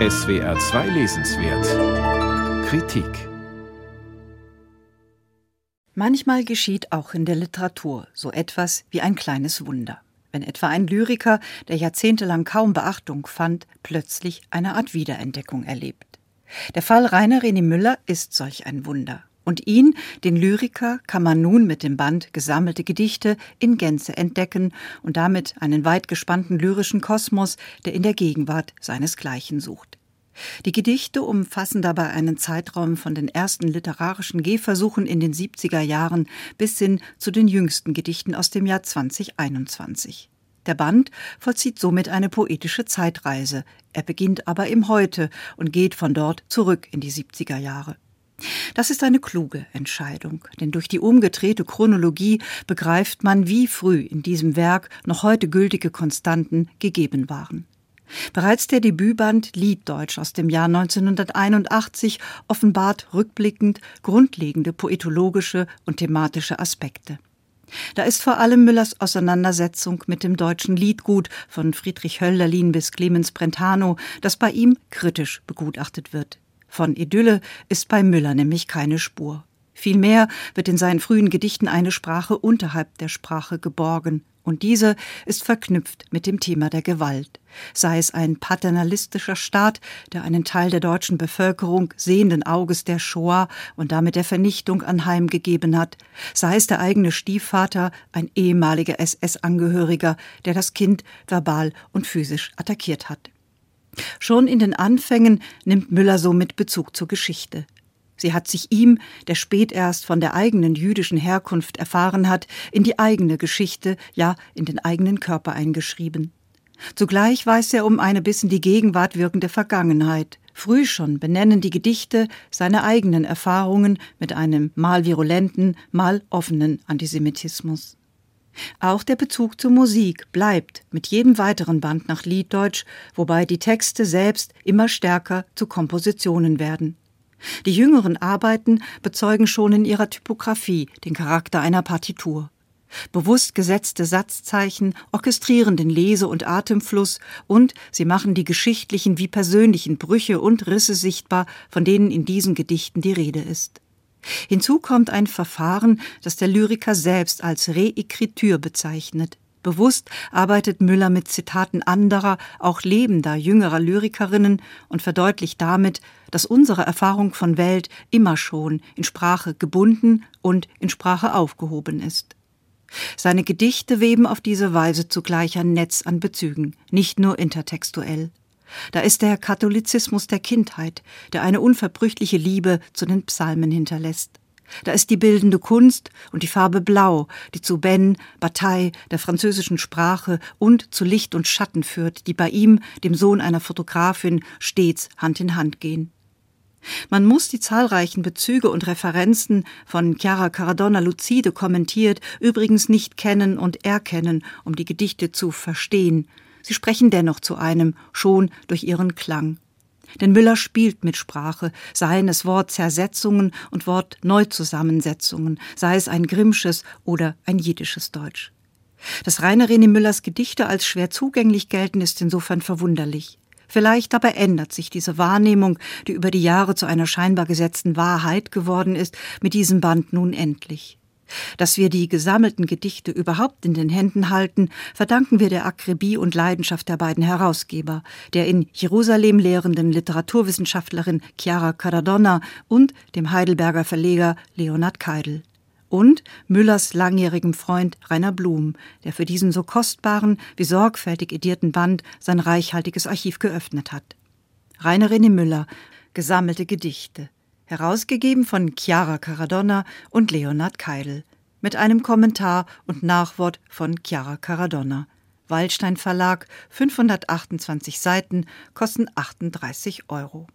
SWR 2 Lesenswert Kritik Manchmal geschieht auch in der Literatur so etwas wie ein kleines Wunder. Wenn etwa ein Lyriker, der jahrzehntelang kaum Beachtung fand, plötzlich eine Art Wiederentdeckung erlebt. Der Fall Rainer René Müller ist solch ein Wunder. Und ihn, den Lyriker, kann man nun mit dem Band Gesammelte Gedichte in Gänze entdecken und damit einen weit gespannten lyrischen Kosmos, der in der Gegenwart seinesgleichen sucht. Die Gedichte umfassen dabei einen Zeitraum von den ersten literarischen Gehversuchen in den 70er Jahren bis hin zu den jüngsten Gedichten aus dem Jahr 2021. Der Band vollzieht somit eine poetische Zeitreise. Er beginnt aber im Heute und geht von dort zurück in die 70er Jahre. Das ist eine kluge Entscheidung, denn durch die umgedrehte Chronologie begreift man, wie früh in diesem Werk noch heute gültige Konstanten gegeben waren. Bereits der Debütband Lieddeutsch aus dem Jahr 1981 offenbart rückblickend grundlegende poetologische und thematische Aspekte. Da ist vor allem Müllers Auseinandersetzung mit dem deutschen Liedgut von Friedrich Hölderlin bis Clemens Brentano, das bei ihm kritisch begutachtet wird. Von Idylle ist bei Müller nämlich keine Spur. Vielmehr wird in seinen frühen Gedichten eine Sprache unterhalb der Sprache geborgen, und diese ist verknüpft mit dem Thema der Gewalt, sei es ein paternalistischer Staat, der einen Teil der deutschen Bevölkerung sehenden Auges der Shoah und damit der Vernichtung anheimgegeben hat, sei es der eigene Stiefvater, ein ehemaliger SS-Angehöriger, der das Kind verbal und physisch attackiert hat. Schon in den Anfängen nimmt Müller somit Bezug zur Geschichte. Sie hat sich ihm, der spät erst von der eigenen jüdischen Herkunft erfahren hat, in die eigene Geschichte, ja in den eigenen Körper eingeschrieben. Zugleich weiß er um eine bis in die Gegenwart wirkende Vergangenheit. Früh schon benennen die Gedichte seine eigenen Erfahrungen mit einem mal virulenten, mal offenen Antisemitismus. Auch der Bezug zur Musik bleibt mit jedem weiteren Band nach Lieddeutsch, wobei die Texte selbst immer stärker zu Kompositionen werden. Die jüngeren Arbeiten bezeugen schon in ihrer Typografie den Charakter einer Partitur. Bewusst gesetzte Satzzeichen orchestrieren den Lese- und Atemfluss und sie machen die geschichtlichen wie persönlichen Brüche und Risse sichtbar, von denen in diesen Gedichten die Rede ist. Hinzu kommt ein Verfahren, das der Lyriker selbst als Reekritur bezeichnet. Bewusst arbeitet Müller mit Zitaten anderer, auch lebender, jüngerer Lyrikerinnen und verdeutlicht damit, dass unsere Erfahrung von Welt immer schon in Sprache gebunden und in Sprache aufgehoben ist. Seine Gedichte weben auf diese Weise zugleich ein Netz an Bezügen, nicht nur intertextuell. Da ist der Katholizismus der Kindheit, der eine unverbrüchliche Liebe zu den Psalmen hinterlässt. Da ist die bildende Kunst und die Farbe Blau, die zu Ben, Bataille, der französischen Sprache und zu Licht und Schatten führt, die bei ihm, dem Sohn einer Fotografin, stets Hand in Hand gehen. Man muss die zahlreichen Bezüge und Referenzen von Chiara Caradonna Lucide kommentiert übrigens nicht kennen und erkennen, um die Gedichte zu verstehen. Sie sprechen dennoch zu einem, schon durch ihren Klang. Denn Müller spielt mit Sprache, seien es Wortzersetzungen und Wortneuzusammensetzungen, sei es ein Grimmsches oder ein jiddisches Deutsch. Dass Rainer René Müllers Gedichte als schwer zugänglich gelten, ist insofern verwunderlich. Vielleicht aber ändert sich diese Wahrnehmung, die über die Jahre zu einer scheinbar gesetzten Wahrheit geworden ist, mit diesem Band nun endlich. Dass wir die gesammelten Gedichte überhaupt in den Händen halten, verdanken wir der Akribie und Leidenschaft der beiden Herausgeber, der in Jerusalem lehrenden Literaturwissenschaftlerin Chiara Caradonna und dem Heidelberger Verleger Leonhard Keidel. Und Müllers langjährigem Freund Rainer Blum, der für diesen so kostbaren wie sorgfältig edierten Band sein reichhaltiges Archiv geöffnet hat. Rainer René Müller, Gesammelte Gedichte herausgegeben von Chiara Caradonna und Leonhard Keidel, mit einem Kommentar und Nachwort von Chiara Caradonna. Waldstein Verlag, 528 Seiten, kosten 38 Euro.